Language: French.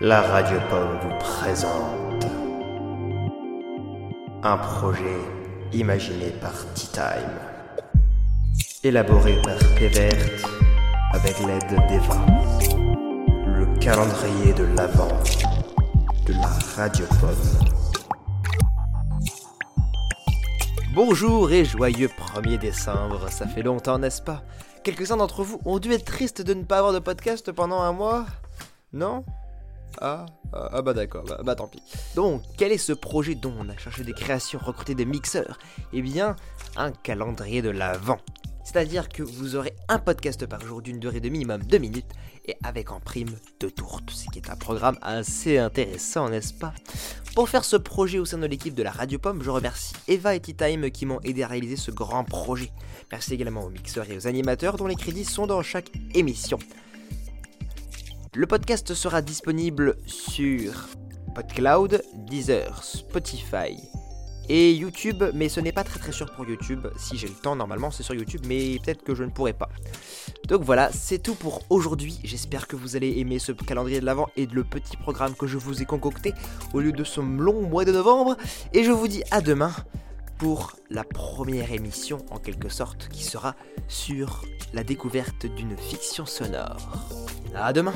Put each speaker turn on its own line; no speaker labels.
La Radio Pomme vous présente un projet imaginé par Tea Time, élaboré par Pévert avec l'aide d'Eva, le calendrier de l'Avent de la Radio Pomme.
Bonjour et joyeux 1er décembre, ça fait longtemps n'est-ce pas? Quelques-uns d'entre vous ont dû être tristes de ne pas avoir de podcast pendant un mois Non? Ah, ah, ah bah d'accord, bah, bah, tant pis. Donc, quel est ce projet dont on a cherché des créations, recruté des mixeurs? Eh bien, un calendrier de l'Avent. C'est-à-dire que vous aurez un podcast par jour d'une durée de minimum 2 minutes et avec en prime deux tourtes, ce qui est un programme assez intéressant, n'est-ce pas? Pour faire ce projet au sein de l'équipe de la Radio Pomme, je remercie Eva et T-Time qui m'ont aidé à réaliser ce grand projet. Merci également aux mixeurs et aux animateurs dont les crédits sont dans chaque émission. Le podcast sera disponible sur PodCloud, Deezer, Spotify et YouTube, mais ce n'est pas très très sûr pour YouTube. Si j'ai le temps, normalement c'est sur YouTube, mais peut-être que je ne pourrai pas. Donc voilà, c'est tout pour aujourd'hui. J'espère que vous allez aimer ce calendrier de l'avant et le petit programme que je vous ai concocté au lieu de ce long mois de novembre. Et je vous dis à demain pour la première émission en quelque sorte qui sera sur la découverte d'une fiction sonore. À demain!